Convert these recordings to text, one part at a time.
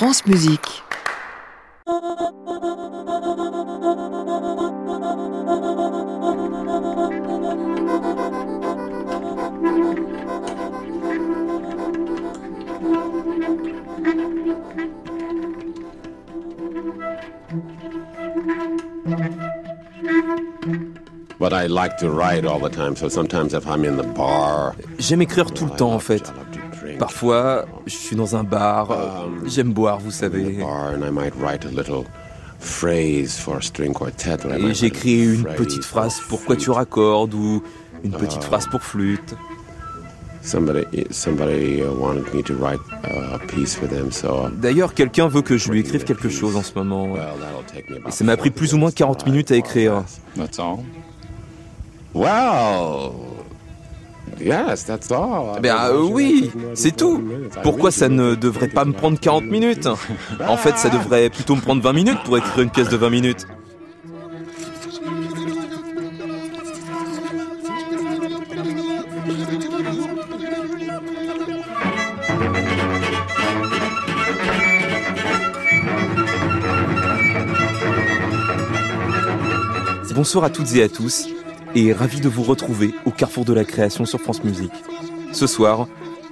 France Musique. But I like to write all the time, so sometimes if I'm in the bar, J'aime écrire tout le temps en fait. Parfois, je suis dans un bar, euh, j'aime boire, vous savez. bar, and I might write a little phrase for a string quartet. or I Et j'écris write a une petite for phrase pour quoi tu flute. raccordes ou une petite phrase pour flûte. Somebody, somebody uh, wanted me to write a piece for them, so D'ailleurs, quelqu'un veut que je lui écrive quelque chose en ce moment. Et ça m'a pris 40 plus ou moins minutes to 40 write minutes à écrire. or Ben oui, c'est 40 tout. Pourquoi ça ne devrait pas me prendre 40 minutes En fait, ça devrait plutôt me prendre 20 minutes pour écrire une pièce de 20 minutes. Bonsoir à toutes et à tous, et ravi de vous retrouver au carrefour de la création sur France Musique. Ce soir,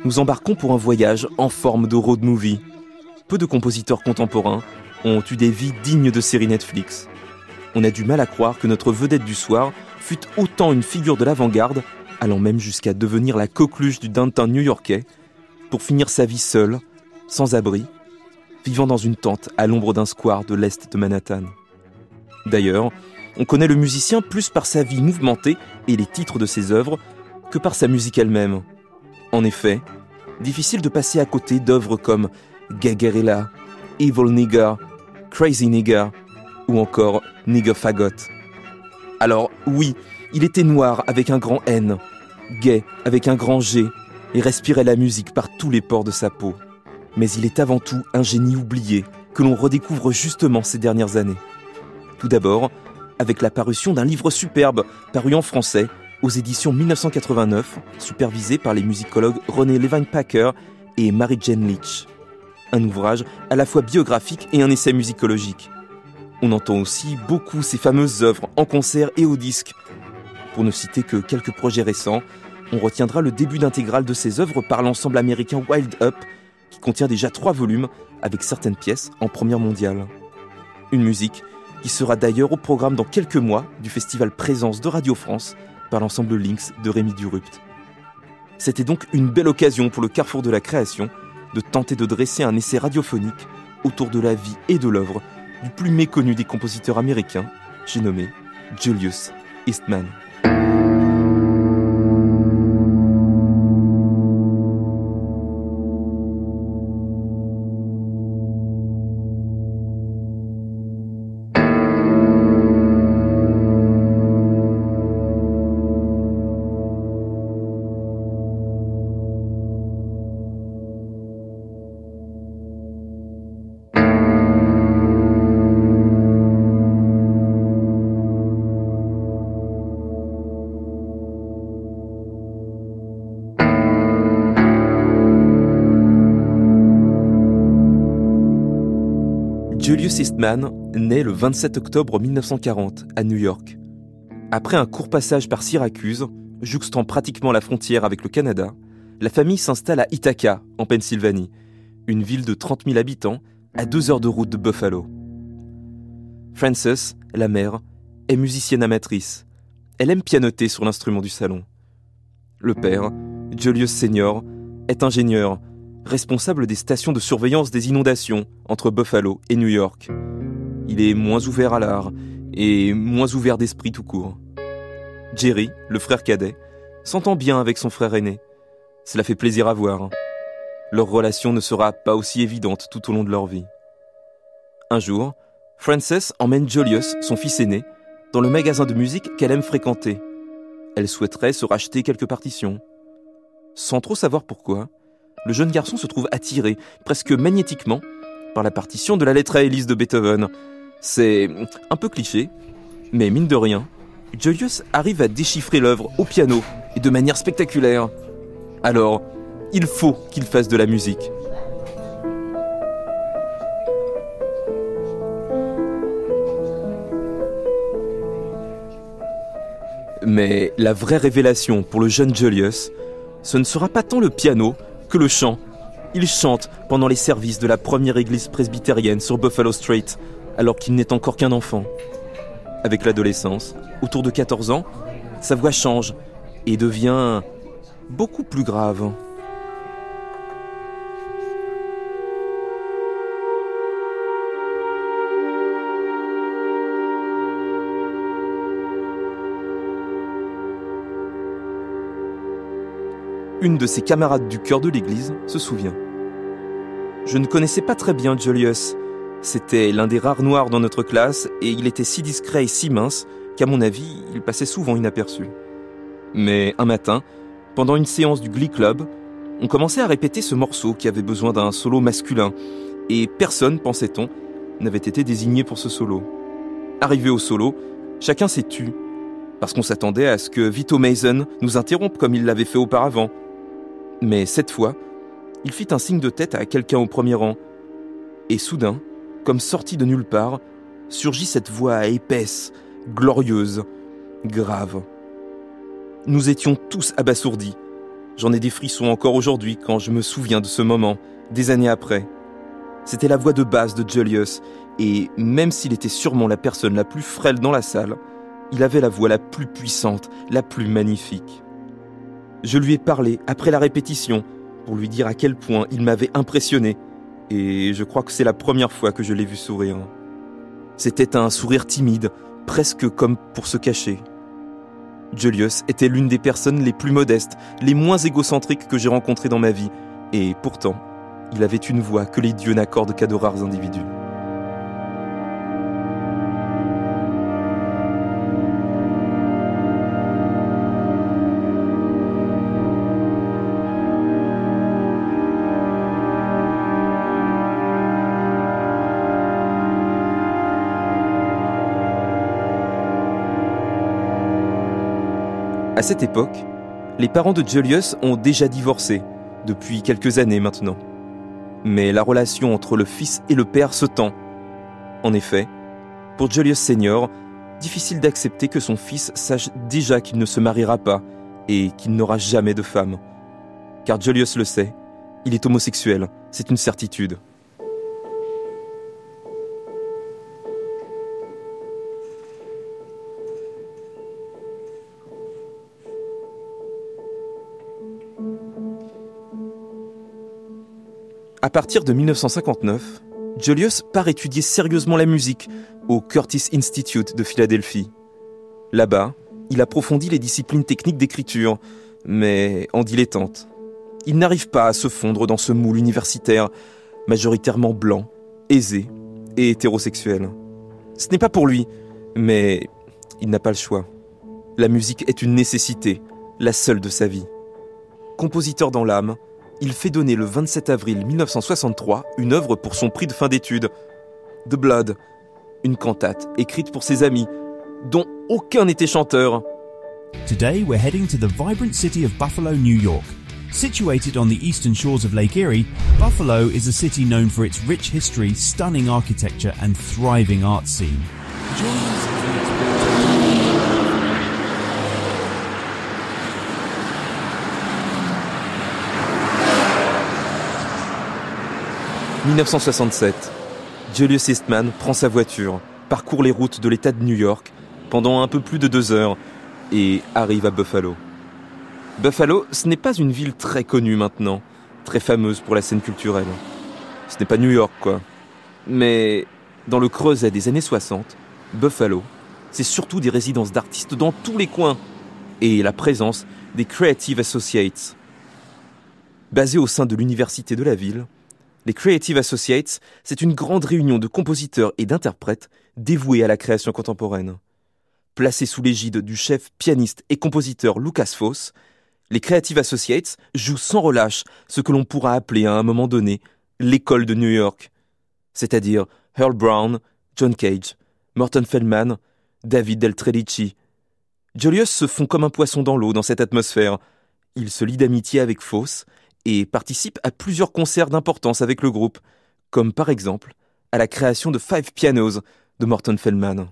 nous embarquons pour un voyage en forme de road movie. Peu de compositeurs contemporains ont eu des vies dignes de séries Netflix. On a du mal à croire que notre vedette du soir fut autant une figure de l'avant-garde, allant même jusqu'à devenir la coqueluche du downtown new-yorkais, pour finir sa vie seule, sans abri, vivant dans une tente à l'ombre d'un square de l'est de Manhattan. D'ailleurs, on connaît le musicien plus par sa vie mouvementée et les titres de ses œuvres que par sa musique elle-même. En effet, difficile de passer à côté d'œuvres comme Gagarilla, Evil Nigger, Crazy Nigger ou encore Nigger Fagot. Alors oui, il était noir avec un grand N, gay avec un grand G et respirait la musique par tous les pores de sa peau. Mais il est avant tout un génie oublié que l'on redécouvre justement ces dernières années. Tout d'abord, avec la parution d'un livre superbe paru en français aux éditions 1989, supervisé par les musicologues René Levine Packer et Mary Jane Leach. Un ouvrage à la fois biographique et un essai musicologique. On entend aussi beaucoup ces fameuses œuvres en concert et au disque. Pour ne citer que quelques projets récents, on retiendra le début d'intégrale de ces œuvres par l'ensemble américain Wild Up, qui contient déjà trois volumes avec certaines pièces en première mondiale. Une musique qui sera d'ailleurs au programme dans quelques mois du festival Présence de Radio France par l'ensemble Lynx de Rémi Durupt. C'était donc une belle occasion pour le carrefour de la création de tenter de dresser un essai radiophonique autour de la vie et de l'œuvre du plus méconnu des compositeurs américains, j'ai nommé Julius Eastman. Julius Eastman naît le 27 octobre 1940 à New York. Après un court passage par Syracuse, jouxtant pratiquement la frontière avec le Canada, la famille s'installe à Ithaca, en Pennsylvanie, une ville de 30 000 habitants à deux heures de route de Buffalo. Frances, la mère, est musicienne amatrice. Elle aime pianoter sur l'instrument du salon. Le père, Julius Senior, est ingénieur, responsable des stations de surveillance des inondations entre Buffalo et New York. Il est moins ouvert à l'art et moins ouvert d'esprit tout court. Jerry, le frère cadet, s'entend bien avec son frère aîné. Cela fait plaisir à voir. Leur relation ne sera pas aussi évidente tout au long de leur vie. Un jour, Frances emmène Julius, son fils aîné, dans le magasin de musique qu'elle aime fréquenter. Elle souhaiterait se racheter quelques partitions. Sans trop savoir pourquoi, le jeune garçon se trouve attiré, presque magnétiquement, par la partition de la lettre à Élise de Beethoven. C'est un peu cliché, mais mine de rien, Julius arrive à déchiffrer l'œuvre au piano et de manière spectaculaire. Alors, il faut qu'il fasse de la musique. Mais la vraie révélation pour le jeune Julius, ce ne sera pas tant le piano que le chant. Il chante pendant les services de la première église presbytérienne sur Buffalo Street, alors qu'il n'est encore qu'un enfant. Avec l'adolescence, autour de 14 ans, sa voix change et devient beaucoup plus grave. Une de ses camarades du chœur de l'église se souvient. Je ne connaissais pas très bien Julius. C'était l'un des rares noirs dans notre classe et il était si discret et si mince qu'à mon avis, il passait souvent inaperçu. Mais un matin, pendant une séance du Glee Club, on commençait à répéter ce morceau qui avait besoin d'un solo masculin, et personne, pensait-on, n'avait été désigné pour ce solo. Arrivé au solo, chacun s'est tu, parce qu'on s'attendait à ce que Vito Mason nous interrompe comme il l'avait fait auparavant. Mais cette fois, il fit un signe de tête à quelqu'un au premier rang, et soudain, comme sorti de nulle part, surgit cette voix épaisse, glorieuse, grave. Nous étions tous abasourdis. J'en ai des frissons encore aujourd'hui quand je me souviens de ce moment, des années après. C'était la voix de basse de Julius, et même s'il était sûrement la personne la plus frêle dans la salle, il avait la voix la plus puissante, la plus magnifique. Je lui ai parlé après la répétition pour lui dire à quel point il m'avait impressionné, et je crois que c'est la première fois que je l'ai vu sourire. C'était un sourire timide, presque comme pour se cacher. Julius était l'une des personnes les plus modestes, les moins égocentriques que j'ai rencontrées dans ma vie, et pourtant, il avait une voix que les dieux n'accordent qu'à de rares individus. À cette époque, les parents de Julius ont déjà divorcé, depuis quelques années maintenant. Mais la relation entre le fils et le père se tend. En effet, pour Julius Senior, difficile d'accepter que son fils sache déjà qu'il ne se mariera pas et qu'il n'aura jamais de femme. Car Julius le sait, il est homosexuel, c'est une certitude. À partir de 1959, Julius part étudier sérieusement la musique au Curtis Institute de Philadelphie. Là-bas, il approfondit les disciplines techniques d'écriture, mais en dilettante. Il n'arrive pas à se fondre dans ce moule universitaire, majoritairement blanc, aisé et hétérosexuel. Ce n'est pas pour lui, mais il n'a pas le choix. La musique est une nécessité, la seule de sa vie. Compositeur dans l'âme, il fait donner le 27 avril 1963 une œuvre pour son prix de fin d'études, The Blood, une cantate écrite pour ses amis, dont aucun n'était chanteur. Today we're heading to the vibrant city of Buffalo, New York. Situated on the eastern shores of Lake Erie, Buffalo is a city known for its rich history, stunning architecture, and thriving art scene. 1967. Julius Eastman prend sa voiture, parcourt les routes de l'État de New York pendant un peu plus de deux heures et arrive à Buffalo. Buffalo, ce n'est pas une ville très connue maintenant, très fameuse pour la scène culturelle. Ce n'est pas New York, quoi. Mais dans le creuset des années 60, Buffalo, c'est surtout des résidences d'artistes dans tous les coins et la présence des Creative Associates. Basés au sein de l'université de la ville, les Creative Associates, c'est une grande réunion de compositeurs et d'interprètes dévoués à la création contemporaine. Placés sous l'égide du chef pianiste et compositeur Lucas Foss, les Creative Associates jouent sans relâche ce que l'on pourra appeler à un moment donné l'école de New York, c'est-à-dire Earl Brown, John Cage, Morton Feldman, David Del Tredici. Julius se fond comme un poisson dans l'eau dans cette atmosphère. Il se lie d'amitié avec Foss et participe à plusieurs concerts d'importance avec le groupe, comme par exemple à la création de Five Pianos de Morton Feldman.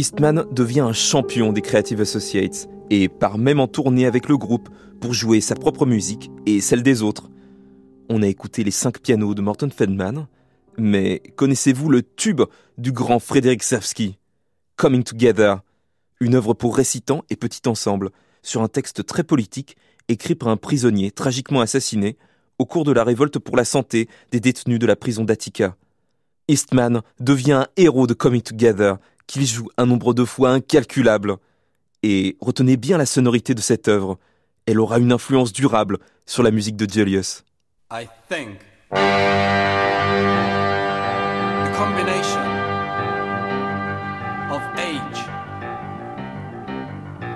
Eastman devient un champion des Creative Associates et part même en tournée avec le groupe pour jouer sa propre musique et celle des autres. On a écouté les cinq pianos de Morton Feldman, mais connaissez-vous le tube du grand Frédéric Savsky Coming Together, une œuvre pour récitants et petit ensemble, sur un texte très politique écrit par un prisonnier tragiquement assassiné au cours de la révolte pour la santé des détenus de la prison d'Attica. Eastman devient un héros de Coming Together qu'il joue un nombre de fois incalculable. Et retenez bien la sonorité de cette œuvre. Elle aura une influence durable sur la musique de Julius. I think the combination of age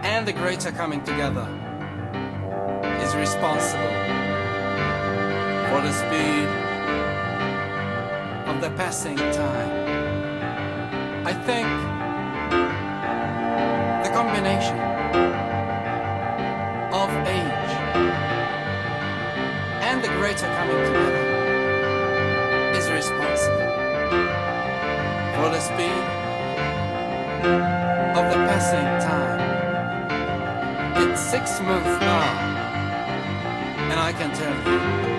and the greater coming together is responsible for the speed of the passing time. I think the combination of age and the greater coming together is responsible for the speed of the passing time. It's six months now, and I can tell you,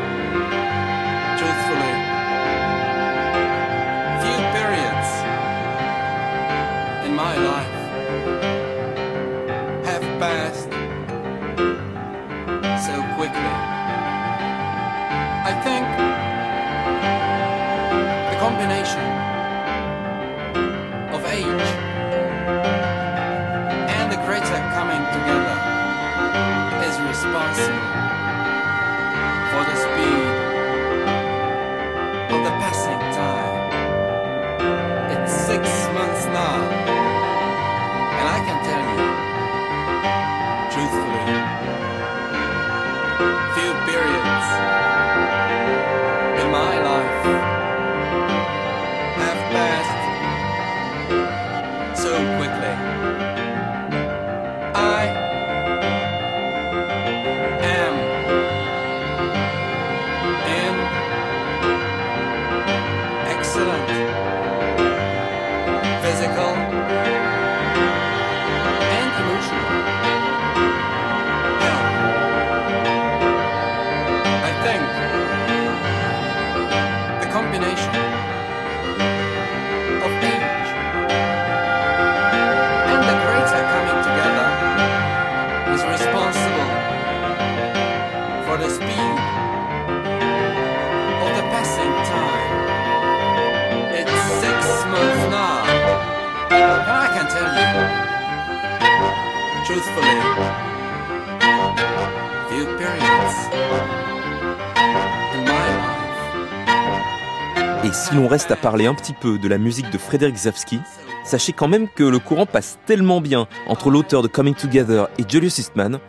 à parler un petit peu de la musique de Frédéric Zavsky, sachez quand même que le courant passe tellement bien entre l'auteur de Coming Together et Julius Eastman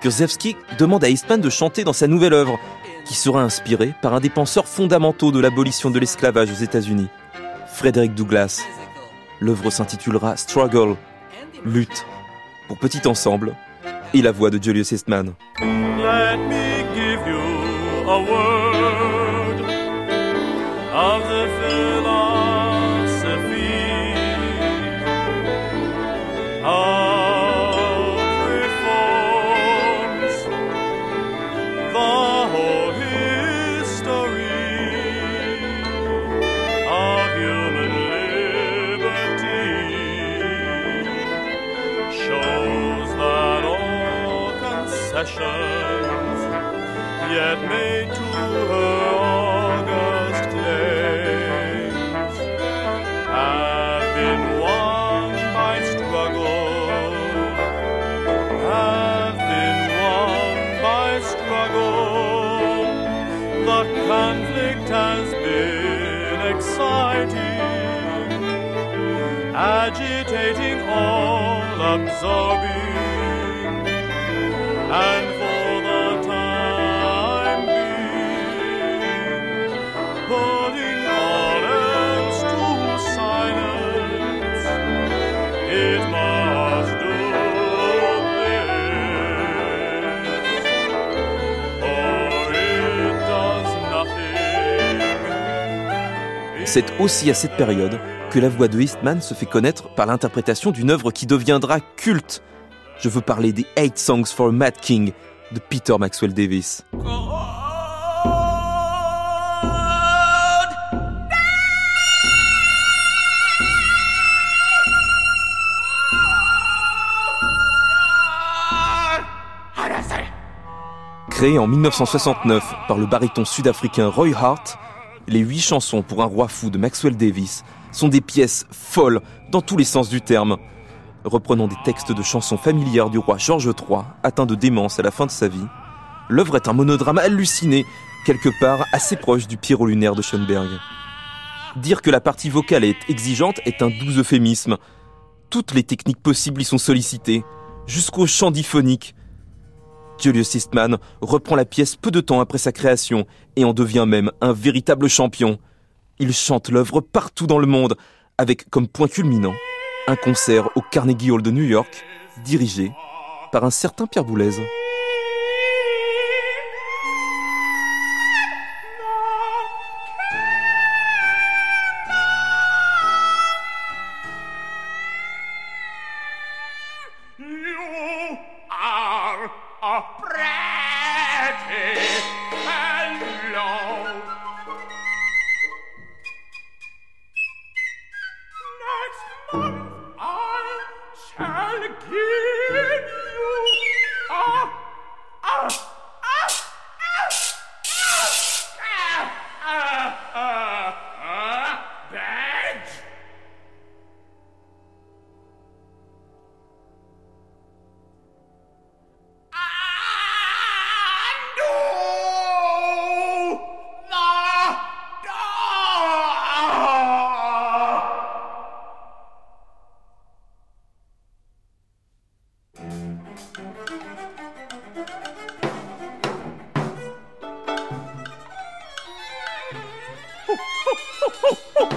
que Zavsky demande à Eastman de chanter dans sa nouvelle œuvre, qui sera inspirée par un des penseurs fondamentaux de l'abolition de l'esclavage aux États-Unis, Frédéric Douglass. L'œuvre s'intitulera Struggle, lutte. pour petit ensemble et la voix de Julius Eastman. Let me give you a word C'est aussi à cette période que la voix de Eastman se fait connaître par l'interprétation d'une œuvre qui deviendra culte. Je veux parler des Eight Songs for a Mad King de Peter Maxwell Davis. Créé en 1969 par le baryton sud-africain Roy Hart, les huit chansons pour un roi fou de Maxwell Davis sont des pièces folles dans tous les sens du terme. Reprenant des textes de chansons familières du roi George III, atteint de démence à la fin de sa vie, l'œuvre est un monodrame halluciné, quelque part assez proche du Pierrot lunaire de Schoenberg. Dire que la partie vocale est exigeante est un doux euphémisme. Toutes les techniques possibles y sont sollicitées, jusqu'au chant diphonique. Julius Eastman reprend la pièce peu de temps après sa création et en devient même un véritable champion. Il chante l'œuvre partout dans le monde, avec comme point culminant un concert au Carnegie Hall de New York, dirigé par un certain Pierre Boulez.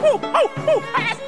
oh, oh, oh,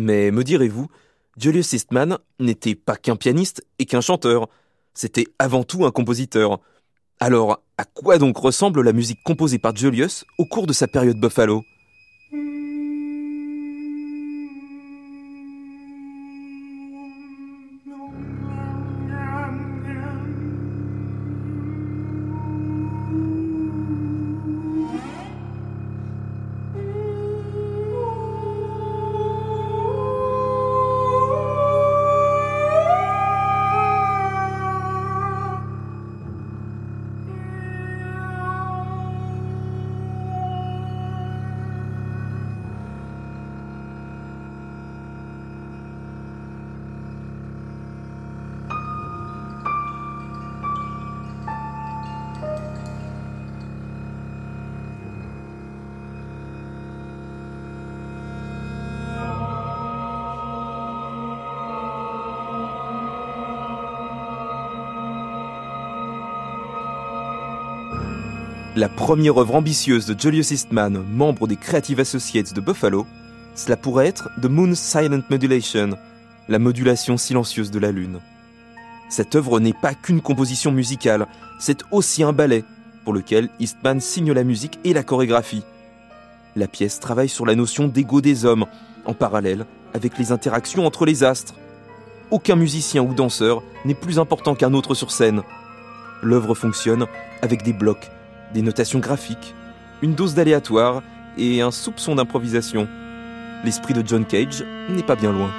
Mais me direz-vous, Julius Eastman n'était pas qu'un pianiste et qu'un chanteur, c'était avant tout un compositeur. Alors, à quoi donc ressemble la musique composée par Julius au cours de sa période Buffalo? Première œuvre ambitieuse de Julius Eastman, membre des Creative Associates de Buffalo, cela pourrait être The Moon's Silent Modulation, la modulation silencieuse de la Lune. Cette œuvre n'est pas qu'une composition musicale, c'est aussi un ballet, pour lequel Eastman signe la musique et la chorégraphie. La pièce travaille sur la notion d'ego des hommes, en parallèle avec les interactions entre les astres. Aucun musicien ou danseur n'est plus important qu'un autre sur scène. L'œuvre fonctionne avec des blocs, des notations graphiques, une dose d'aléatoire et un soupçon d'improvisation. L'esprit de John Cage n'est pas bien loin.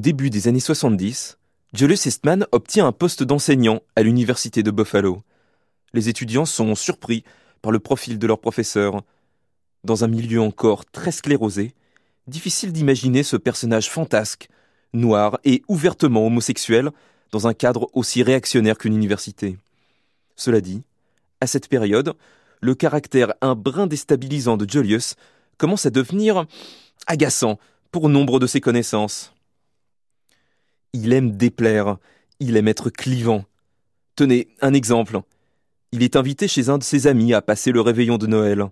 Au début des années 70, Julius Eastman obtient un poste d'enseignant à l'université de Buffalo. Les étudiants sont surpris par le profil de leur professeur. Dans un milieu encore très sclérosé, difficile d'imaginer ce personnage fantasque, noir et ouvertement homosexuel, dans un cadre aussi réactionnaire qu'une université. Cela dit, à cette période, le caractère un brin déstabilisant de Julius commence à devenir agaçant pour nombre de ses connaissances. Il aime déplaire, il aime être clivant. Tenez, un exemple. Il est invité chez un de ses amis à passer le réveillon de Noël.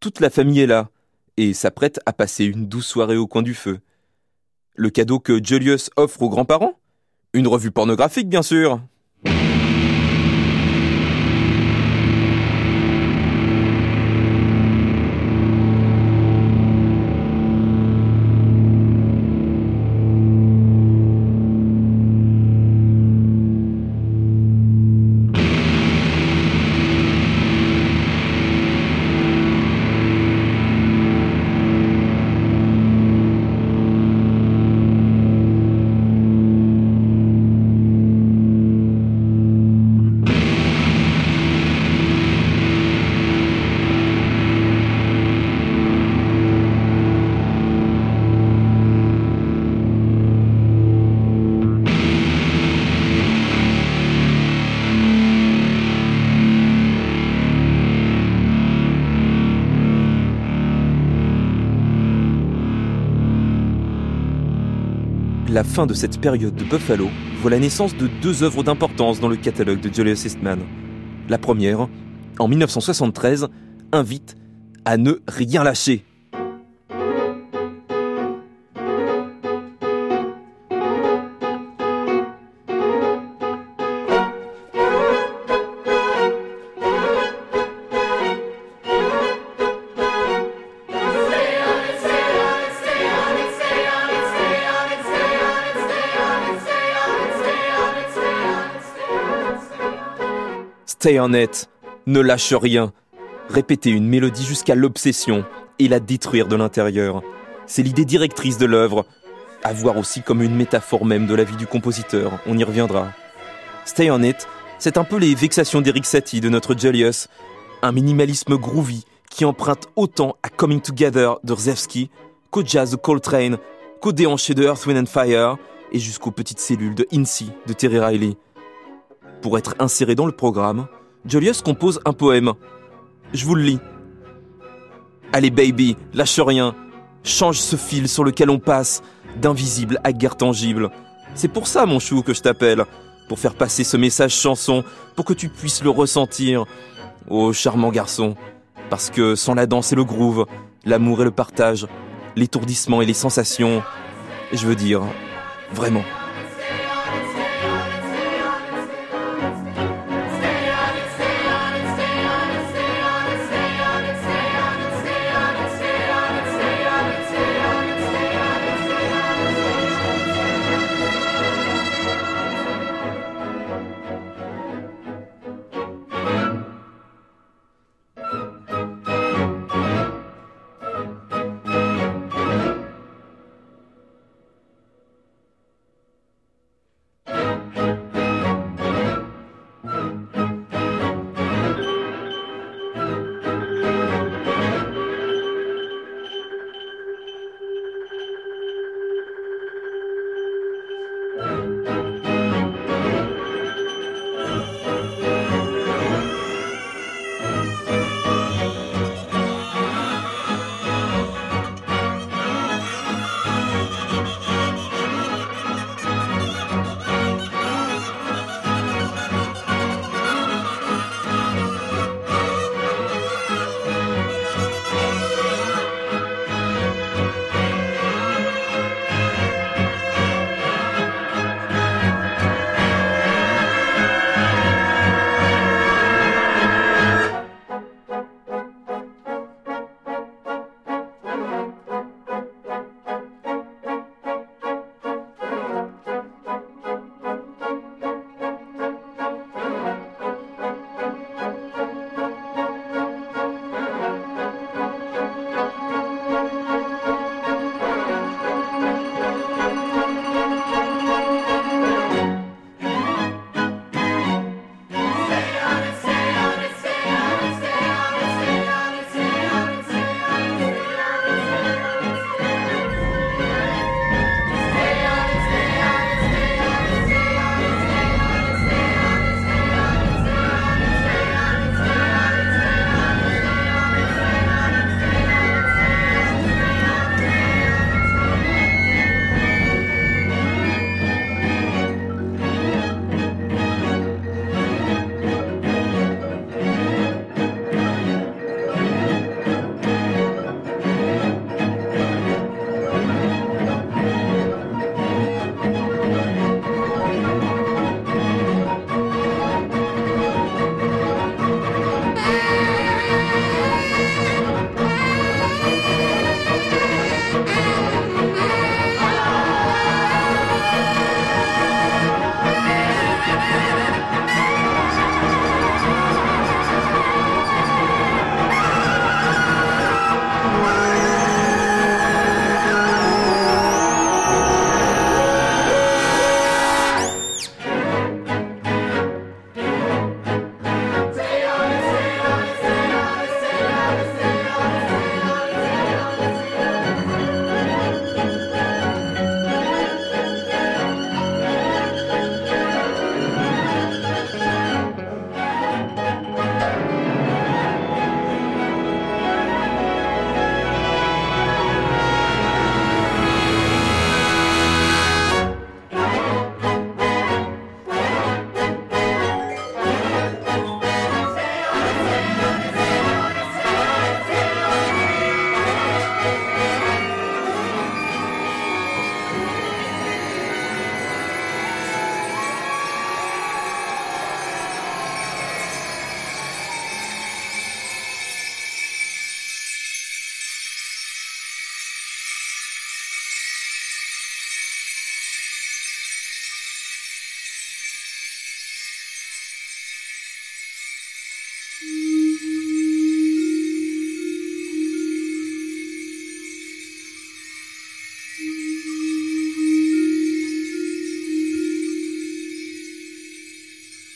Toute la famille est là, et s'apprête à passer une douce soirée au coin du feu. Le cadeau que Julius offre aux grands-parents? Une revue pornographique, bien sûr. La fin de cette période de Buffalo voit la naissance de deux œuvres d'importance dans le catalogue de Julius Eastman. La première, en 1973, invite à ne rien lâcher. Stay on it, ne lâche rien. Répéter une mélodie jusqu'à l'obsession et la détruire de l'intérieur. C'est l'idée directrice de l'œuvre, à voir aussi comme une métaphore même de la vie du compositeur, on y reviendra. Stay on it, c'est un peu les vexations d'Eric Satie de notre Julius, un minimalisme groovy qui emprunte autant à Coming Together de Rzewski qu'au jazz de Coltrane, qu'au déhanché de Earth, Wind and Fire et jusqu'aux petites cellules de Incy de Terry Riley. Pour être inséré dans le programme, Julius compose un poème. Je vous le lis. Allez baby, lâche rien. Change ce fil sur lequel on passe, d'invisible à guerre tangible. C'est pour ça, mon chou, que je t'appelle. Pour faire passer ce message chanson, pour que tu puisses le ressentir. Oh, charmant garçon. Parce que sans la danse et le groove, l'amour et le partage, l'étourdissement et les sensations, je veux dire, vraiment.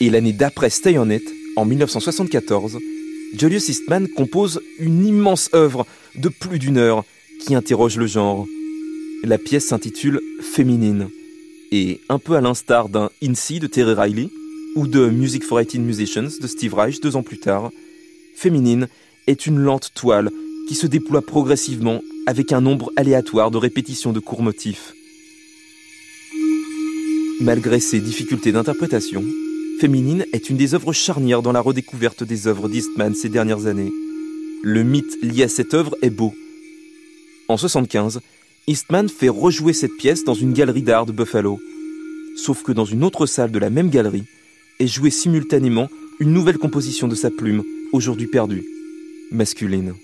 Et l'année d'après Stay On It, en 1974, Julius Eastman compose une immense œuvre de plus d'une heure qui interroge le genre. La pièce s'intitule Féminine, et un peu à l'instar d'un INSEE de Terry Riley ou de Music for 18 Musicians de Steve Reich deux ans plus tard, Féminine est une lente toile qui se déploie progressivement avec un nombre aléatoire de répétitions de courts motifs. Malgré ses difficultés d'interprétation, Féminine est une des œuvres charnières dans la redécouverte des œuvres d'Eastman ces dernières années. Le mythe lié à cette œuvre est beau. En 1975, Eastman fait rejouer cette pièce dans une galerie d'art de Buffalo. Sauf que dans une autre salle de la même galerie est jouée simultanément une nouvelle composition de sa plume, aujourd'hui perdue, masculine.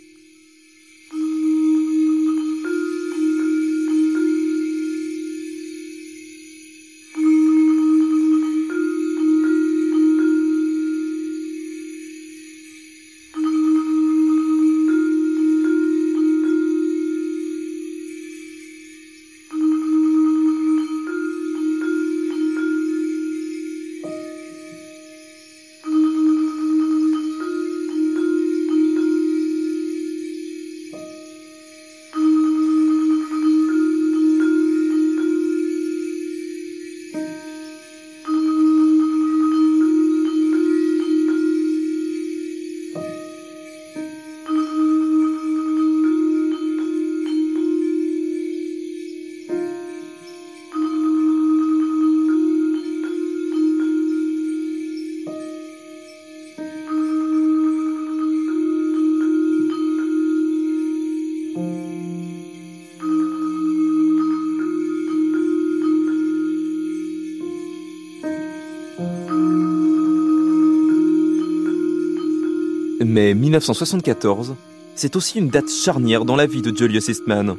Mais 1974, c'est aussi une date charnière dans la vie de Julius Eastman.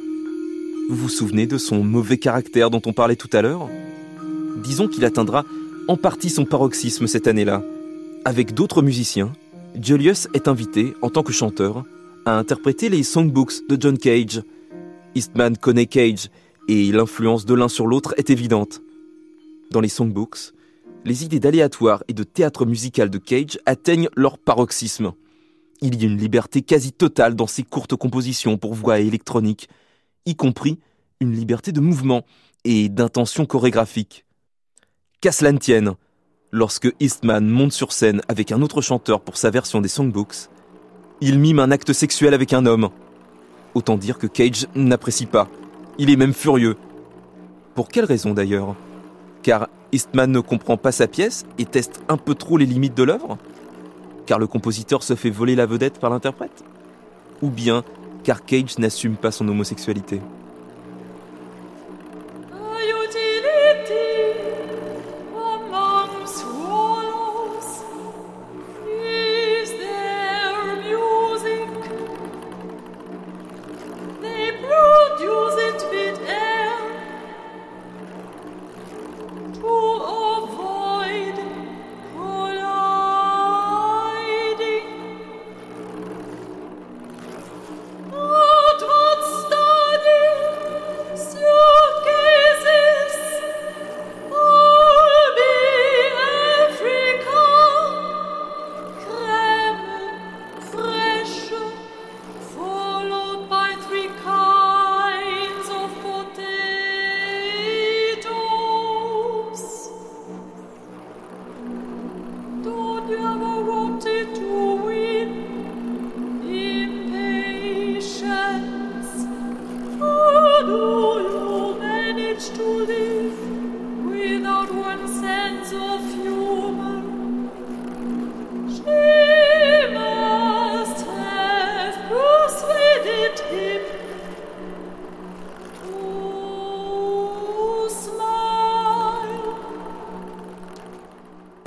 Vous vous souvenez de son mauvais caractère dont on parlait tout à l'heure? Disons qu'il atteindra en partie son paroxysme cette année-là. Avec d'autres musiciens, Julius est invité, en tant que chanteur, à interpréter les songbooks de John Cage. Eastman connaît Cage et l'influence de l'un sur l'autre est évidente. Dans les songbooks, les idées d'aléatoire et de théâtre musical de Cage atteignent leur paroxysme. Il y a une liberté quasi totale dans ses courtes compositions pour voix électronique, y compris une liberté de mouvement et d'intention chorégraphique. Qu'à cela ne tienne, lorsque Eastman monte sur scène avec un autre chanteur pour sa version des songbooks, il mime un acte sexuel avec un homme. Autant dire que Cage n'apprécie pas. Il est même furieux. Pour quelle raison d'ailleurs? Car Eastman ne comprend pas sa pièce et teste un peu trop les limites de l'œuvre? Car le compositeur se fait voler la vedette par l'interprète? Ou bien car Cage n'assume pas son homosexualité?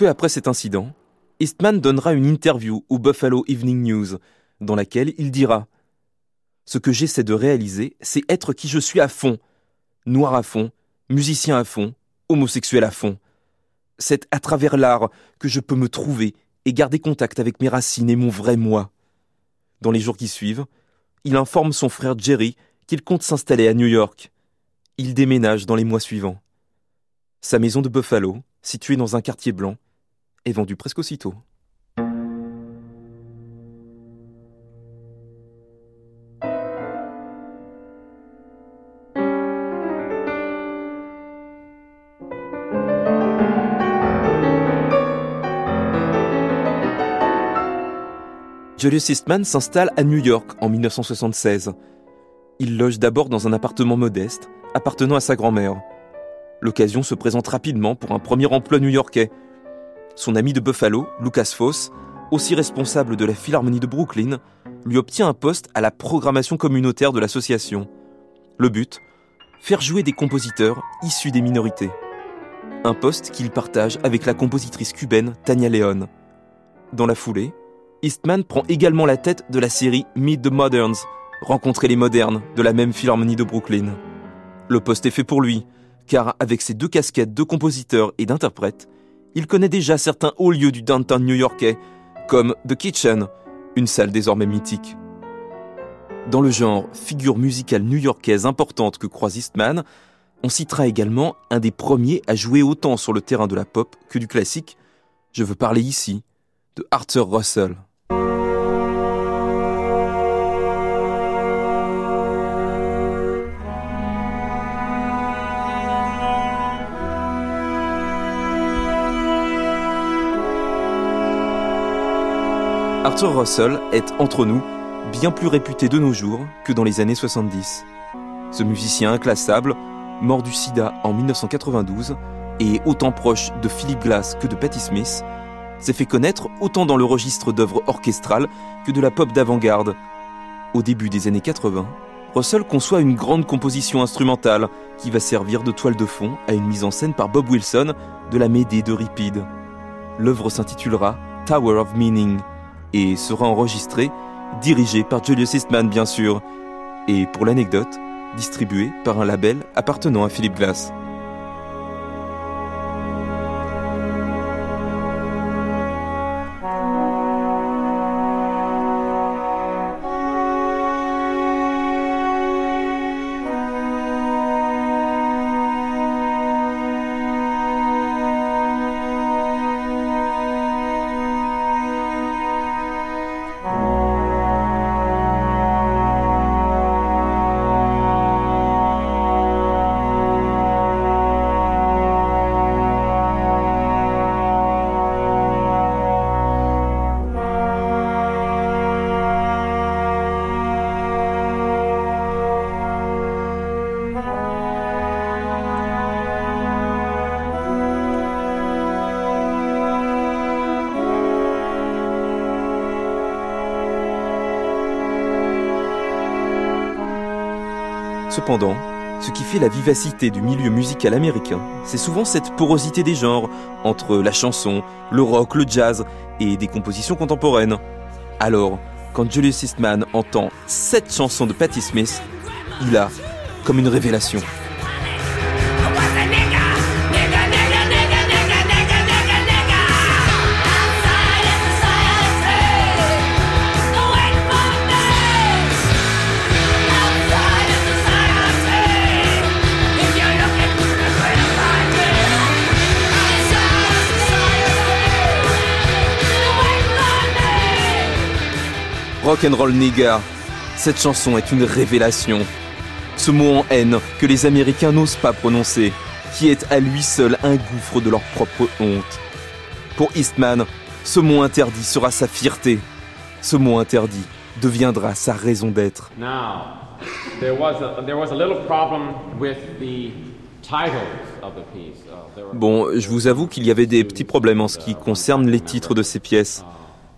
Peu après cet incident, Eastman donnera une interview au Buffalo Evening News, dans laquelle il dira Ce que j'essaie de réaliser, c'est être qui je suis à fond. Noir à fond, musicien à fond, homosexuel à fond. C'est à travers l'art que je peux me trouver et garder contact avec mes racines et mon vrai moi. Dans les jours qui suivent, il informe son frère Jerry qu'il compte s'installer à New York. Il déménage dans les mois suivants. Sa maison de Buffalo, située dans un quartier blanc, est vendu presque aussitôt. Julius Eastman s'installe à New York en 1976. Il loge d'abord dans un appartement modeste, appartenant à sa grand-mère. L'occasion se présente rapidement pour un premier emploi new-yorkais. Son ami de Buffalo, Lucas Foss, aussi responsable de la Philharmonie de Brooklyn, lui obtient un poste à la programmation communautaire de l'association. Le but Faire jouer des compositeurs issus des minorités. Un poste qu'il partage avec la compositrice cubaine Tania Leon. Dans la foulée, Eastman prend également la tête de la série Meet the Moderns, Rencontrer les modernes, de la même Philharmonie de Brooklyn. Le poste est fait pour lui, car avec ses deux casquettes de compositeur et d'interprète, il connaît déjà certains hauts lieux du downtown new-yorkais, comme The Kitchen, une salle désormais mythique. Dans le genre figure musicale new-yorkaise importante que croise Eastman, on citera également un des premiers à jouer autant sur le terrain de la pop que du classique. Je veux parler ici de Arthur Russell. Arthur Russell est, entre nous, bien plus réputé de nos jours que dans les années 70. Ce musicien inclassable, mort du sida en 1992 et autant proche de Philip Glass que de Patti Smith, s'est fait connaître autant dans le registre d'œuvres orchestrales que de la pop d'avant-garde. Au début des années 80, Russell conçoit une grande composition instrumentale qui va servir de toile de fond à une mise en scène par Bob Wilson de la Médée de Ripide. L'œuvre s'intitulera Tower of Meaning et sera enregistré, dirigé par Julius Eastman bien sûr, et pour l'anecdote, distribué par un label appartenant à Philip Glass. Cependant, ce qui fait la vivacité du milieu musical américain, c'est souvent cette porosité des genres entre la chanson, le rock, le jazz et des compositions contemporaines. Alors, quand Julius Eastman entend cette chanson de Patti Smith, il a comme une révélation. Rock'n'roll nigga. Cette chanson est une révélation. Ce mot en haine que les Américains n'osent pas prononcer, qui est à lui seul un gouffre de leur propre honte. Pour Eastman, ce mot interdit sera sa fierté. Ce mot interdit deviendra sa raison d'être. Now, there was a, there was a little problem with the titles of the piece. Uh, Bon, je vous avoue qu'il y avait des petits problèmes en ce qui concerne les titres de ces pièces.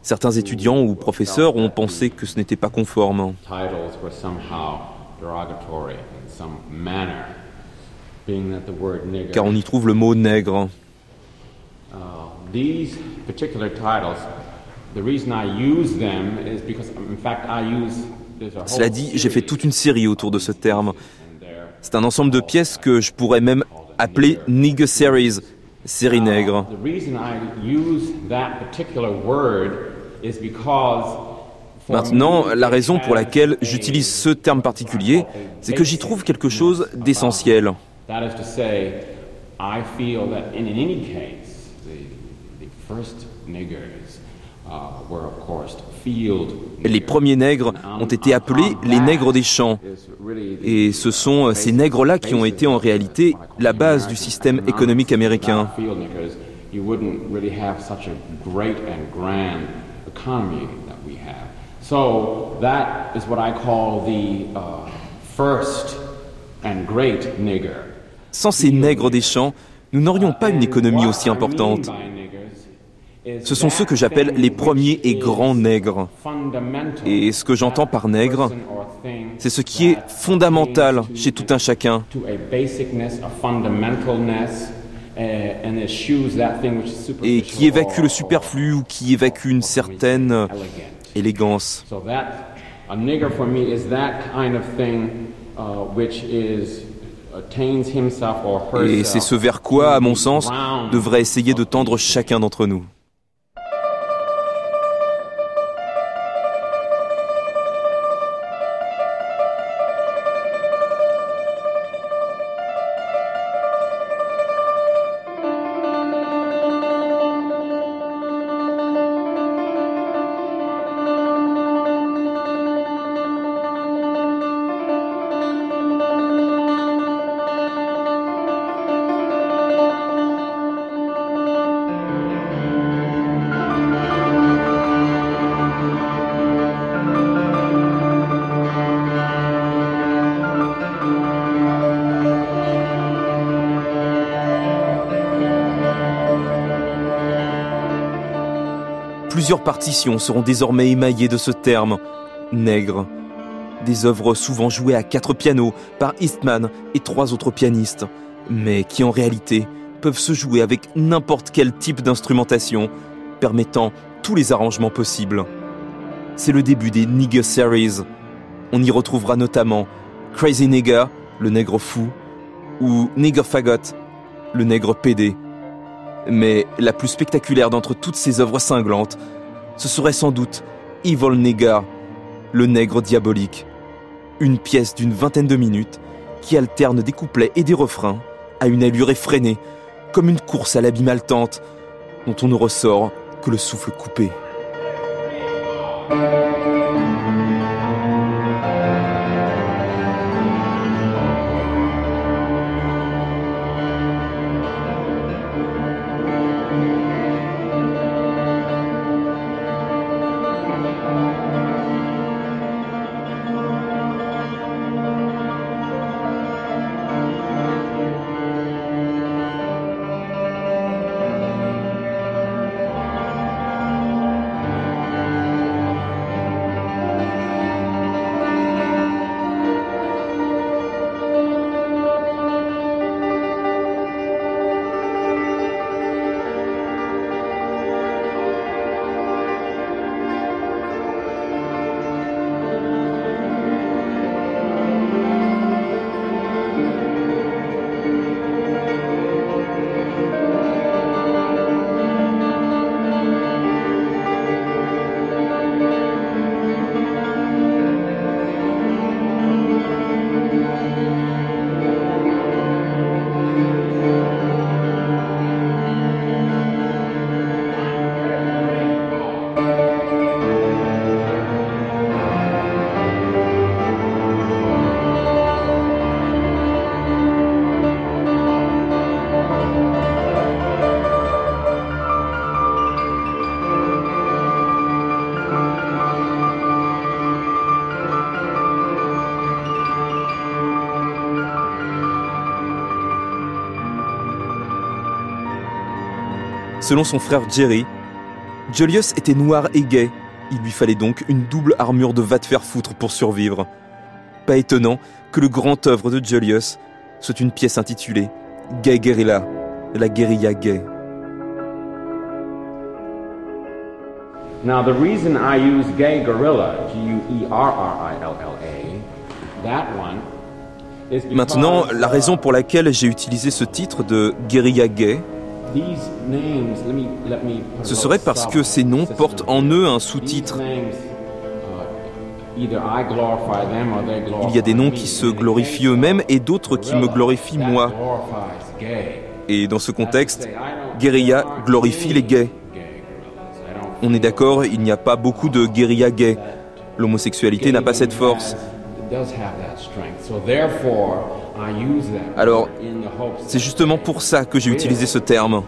Certains étudiants ou professeurs ont pensé que ce n'était pas conforme. car on y trouve le mot nègre. Uh, Cela dit, j'ai fait toute une série autour de ce terme. C'est un ensemble de pièces que je pourrais même appeler Nigger Series, série nègre. The reason I use that particular word is because. for Maintenant, la raison pour laquelle j'utilise ce terme particulier, c'est que j'y trouve quelque chose d'essentiel. I feel that in any case, the, the first niggers Les premiers nègres ont été appelés les nègres des champs. Et ce sont euh, ces nègres-là qui ont été en réalité la base du système économique américain. Sans ces nègres des champs, nous n'aurions pas une économie aussi importante. Ce sont ceux que j'appelle les premiers et grands nègres. Et ce que j'entends par nègre, c'est ce qui est fondamental chez tout un chacun. Et qui évacue le superflu ou qui évacue une certaine élégance. Et c'est ce vers quoi, à mon sens, devrait essayer de tendre chacun d'entre nous. Plusieurs partitions seront désormais émaillées de ce terme, nègre. Des œuvres souvent jouées à quatre pianos par Eastman et trois autres pianistes, mais qui en réalité peuvent se jouer avec n'importe quel type d'instrumentation, permettant tous les arrangements possibles. C'est le début des Nigger Series. On y retrouvera notamment Crazy Nigger, le nègre fou, ou Nigger Fagot, le nègre pédé. Mais la plus spectaculaire d'entre toutes ces œuvres cinglantes, ce serait sans doute Evil Nigger, le nègre diabolique. Une pièce d'une vingtaine de minutes qui alterne des couplets et des refrains à une allure effrénée, comme une course à l'abîme haletante dont on ne ressort que le souffle coupé. Selon son frère Jerry, Julius était noir et gay. Il lui fallait donc une double armure de va te faire foutre pour survivre. Pas étonnant que le grand œuvre de Julius soit une pièce intitulée Gay Guerrilla, la guérilla gay. Now, the reason I use gay gorilla, G U R R I L L A, that one, is because Maintenant, la raison pour laquelle j'ai utilisé ce titre de guérilla gay, ce serait parce que ces noms portent en eux un sous-titre. Uh, Il y a des noms qui se glorifient eux-mêmes et d'autres qui me glorifient moi. Et dans ce contexte, guérilla glorifie les gays. gay. On est d'accord, il n'y a pas beaucoup de guérilla gays. L'homosexualité n'a pas cette force. Alors, c'est justement pour ça que j'ai utilisé ce terme.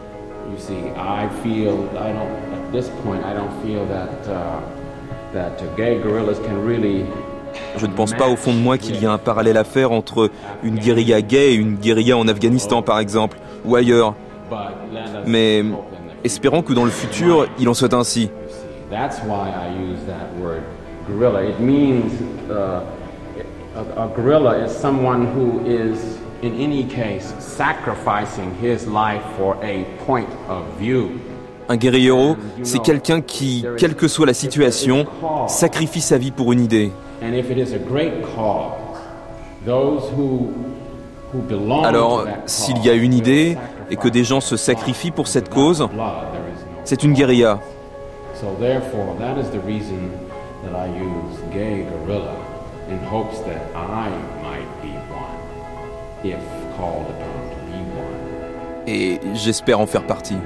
Je ne pense pas au fond de moi qu'il y a un parallèle à faire entre une guérilla gay et une guérilla en Afghanistan par exemple, ou ailleurs. Mais espérons que dans le futur, il en soit ainsi. A, a guerrilla is someone who is, in any case, sacrificing his life for a point of view. Un guerriero, c'est quelqu'un qui, quelle que soit la situation, sacrifie sa vie pour une idée. Alors, s'il y a une idée et que des gens se sacrifient pour cette cause, c'est une guérilla. In hopes that I might be one, if called upon to be one. Et j'espère en faire partie.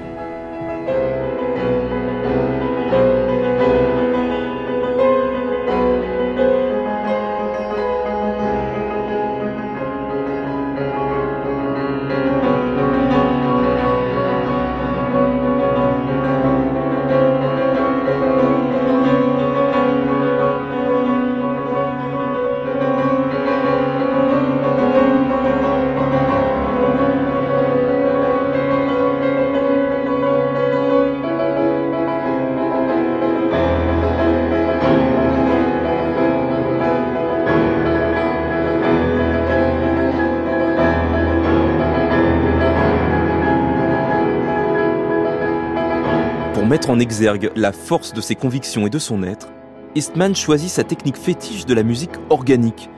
En exergue la force de ses convictions et de son être, Eastman choisit sa technique fétiche de la musique organique.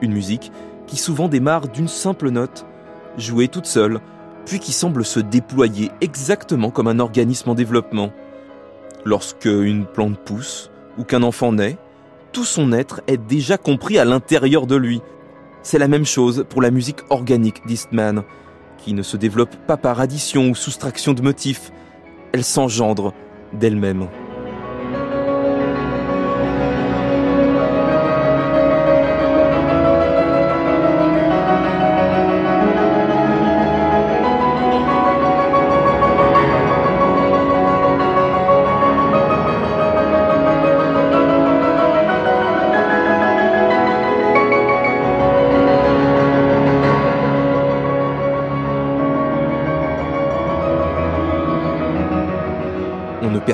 Une musique qui souvent démarre d'une simple note, jouée toute seule, puis qui semble se déployer exactement comme un organisme en développement. Lorsque une plante pousse ou qu'un enfant naît, tout son être est déjà compris à l'intérieur de lui. C'est la même chose pour la musique organique d'Eastman, qui ne se développe pas par addition ou soustraction de motifs, elle s'engendre d'elle-même.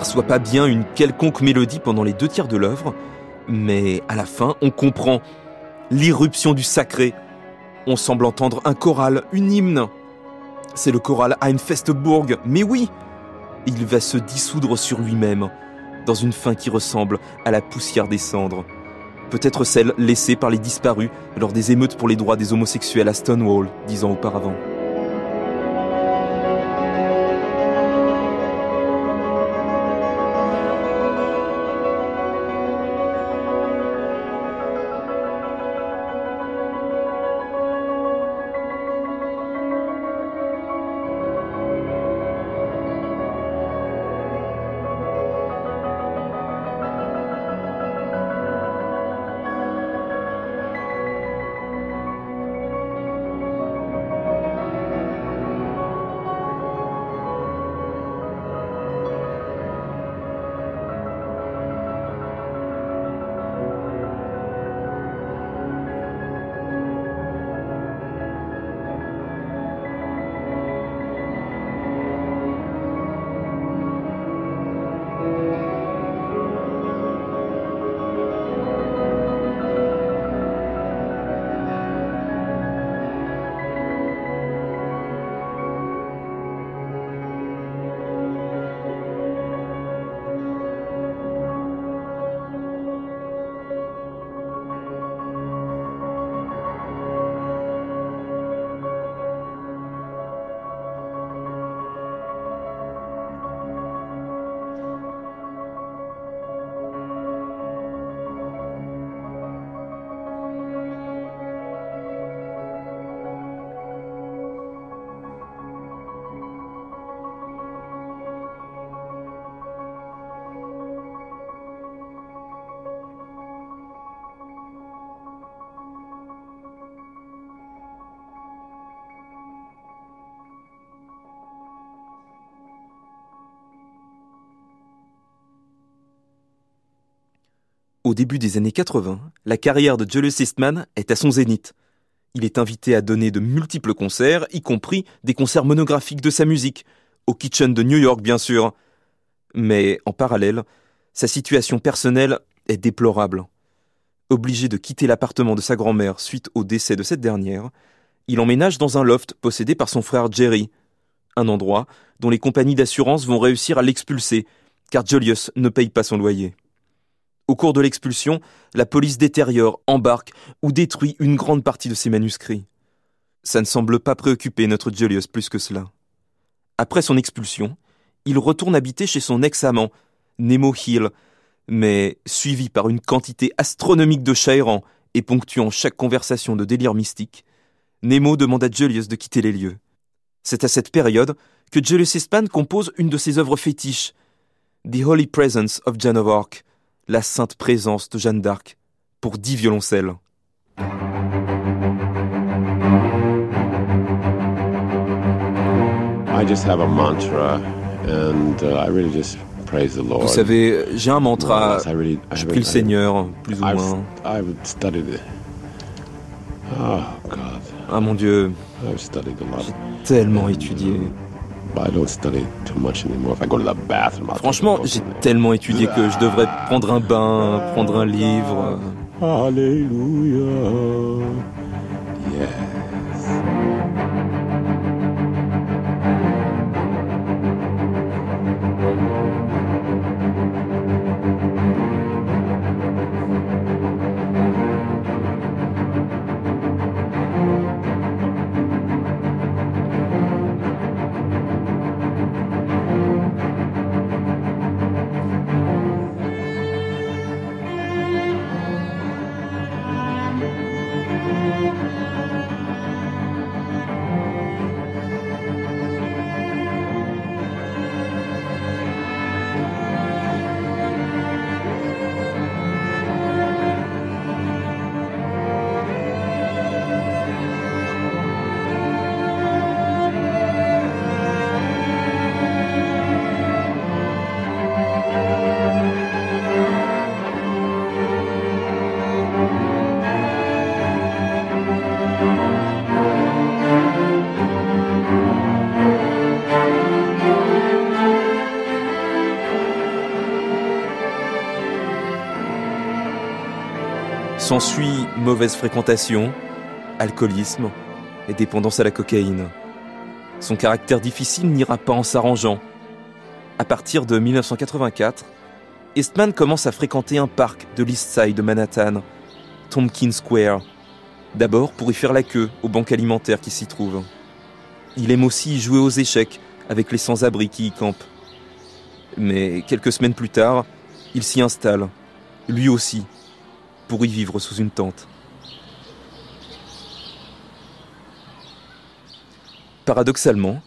Perçoit pas bien une quelconque mélodie pendant les deux tiers de l'œuvre, mais à la fin, on comprend l'irruption du sacré. On semble entendre un choral, une hymne. C'est le choral Einfestburg, mais oui Il va se dissoudre sur lui-même, dans une fin qui ressemble à la poussière des cendres. Peut-être celle laissée par les disparus lors des émeutes pour les droits des homosexuels à Stonewall, dix ans auparavant. Au début des années 80, la carrière de Julius Eastman est à son zénith. Il est invité à donner de multiples concerts, y compris des concerts monographiques de sa musique, au Kitchen de New York bien sûr. Mais en parallèle, sa situation personnelle est déplorable. Obligé de quitter l'appartement de sa grand-mère suite au décès de cette dernière, il emménage dans un loft possédé par son frère Jerry, un endroit dont les compagnies d'assurance vont réussir à l'expulser, car Julius ne paye pas son loyer. Au cours de l'expulsion, la police détériore, embarque ou détruit une grande partie de ses manuscrits. Ça ne semble pas préoccuper notre Julius plus que cela. Après son expulsion, il retourne habiter chez son ex-amant, Nemo Hill, mais suivi par une quantité astronomique de chats et ponctuant chaque conversation de délire mystique, Nemo demande à Julius de quitter les lieux. C'est à cette période que Julius Eastman compose une de ses œuvres fétiches, The Holy Presence of Joan of Arc, la sainte présence de Jeanne d'Arc, pour dix violoncelles. Vous savez, j'ai un mantra, je prie le Seigneur, plus ou moins. Oh Ah mon Dieu, lot. tellement étudié. But I don't study too much anymore. If I go to the bathroom, I'll take a Franchement, j'ai tellement étudié que je devrais prendre un bain, prendre un livre. Hallelujah. S'ensuit mauvaise fréquentation, alcoolisme et dépendance à la cocaïne. Son caractère difficile n'ira pas en s'arrangeant. À partir de 1984, Eastman commence à fréquenter un parc de l'East Side de Manhattan, Tompkins Square, d'abord pour y faire la queue aux banques alimentaires qui s'y trouvent. Il aime aussi jouer aux échecs avec les sans-abri qui y campent. Mais quelques semaines plus tard, il s'y installe, lui aussi, pour y vivre sous une tente. Paradoxalement,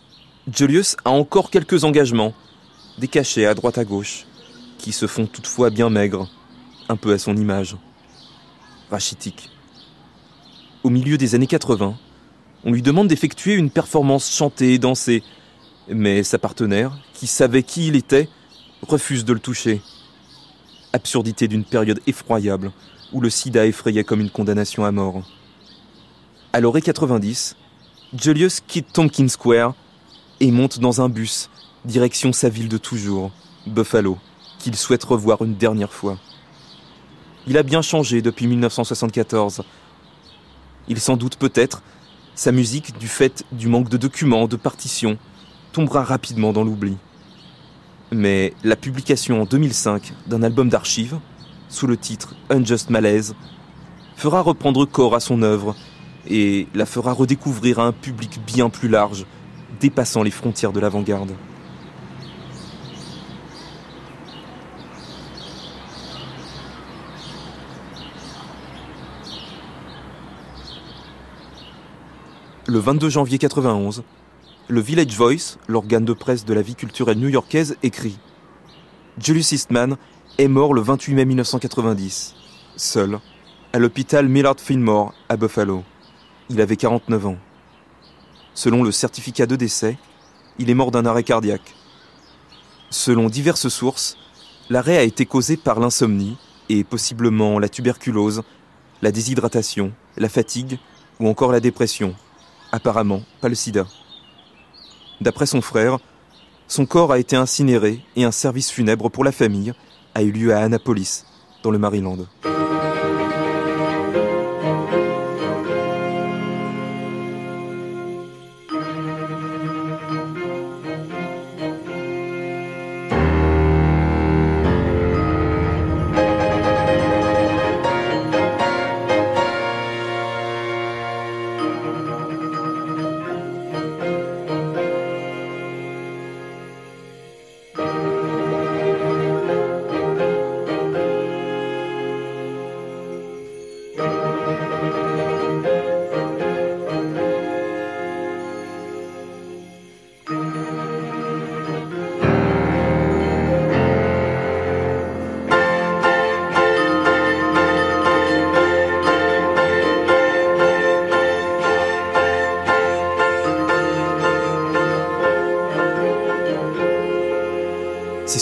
Julius a encore quelques engagements, des cachets à droite à gauche, qui se font toutefois bien maigres, un peu à son image. Rachitique. Au milieu des années 80, on lui demande d'effectuer une performance chantée et dansée, mais sa partenaire, qui savait qui il était, refuse de le toucher. Absurdité d'une période effroyable où le sida effrayait comme une condamnation à mort. À l'orée 90, Julius quitte Tompkins Square et monte dans un bus, direction sa ville de toujours, Buffalo, qu'il souhaite revoir une dernière fois. Il a bien changé depuis 1974. Il s'en doute peut-être, sa musique, du fait du manque de documents, de partitions, tombera rapidement dans l'oubli. Mais la publication en 2005 d'un album d'archives, sous le titre Unjust Malaise, fera reprendre corps à son œuvre et la fera redécouvrir à un public bien plus large, dépassant les frontières de l'avant-garde. Le 22 janvier 91, le Village Voice, l'organe de presse de la vie culturelle new-yorkaise, écrit Julius Eastman est mort le 28 mai 1990, seul, à l'hôpital Millard Fillmore à Buffalo. Il avait 49 ans. Selon le certificat de décès, il est mort d'un arrêt cardiaque. Selon diverses sources, l'arrêt a été causé par l'insomnie, et possiblement la tuberculose, la déshydratation, la fatigue ou encore la dépression. Apparemment, pas le sida. D'après son frère, son corps a été incinéré et un service funèbre pour la famille a eu lieu à Annapolis, dans le Maryland.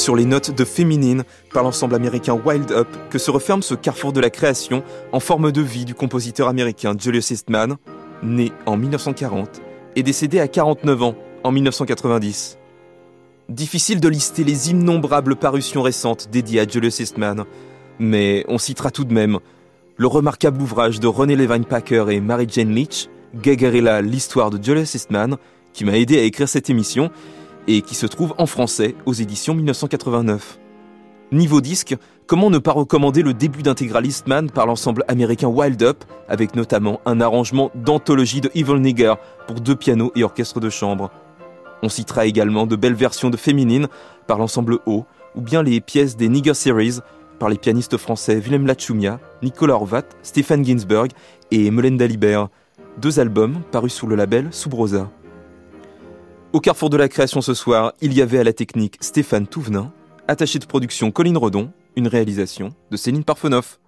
Sur les notes de Féminine par l'ensemble américain Wild Up que se referme ce carrefour de la création en forme de vie du compositeur américain Julius Eastman, né en 1940 et décédé à 49 ans en 1990. Difficile de lister les innombrables parutions récentes dédiées à Julius Eastman, mais on citera tout de même le remarquable ouvrage de René Levine Packer et Mary Jane Leach, Gagarilla, l'histoire de Julius Eastman, qui m'a aidé à écrire cette émission et qui se trouve en français aux éditions 1989. Niveau disque, comment ne pas recommander le début d'Intégralist Man par l'ensemble américain Wild Up, avec notamment un arrangement d'anthologie de Evil Nigger pour deux pianos et orchestre de chambre. On citera également de belles versions de Féminine par l'ensemble O, ou bien les pièces des Nigger Series par les pianistes français Willem Lachumia, Nicolas Horvat, Stéphane Ginsberg et Melinda Libert, deux albums parus sous le label Subrosa. Au carrefour de la création ce soir, il y avait à la technique Stéphane Touvenin, attaché de production Colline Redon, une réalisation de Céline Parfonoff.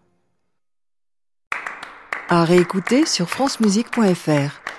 À réécouter sur francemusique.fr.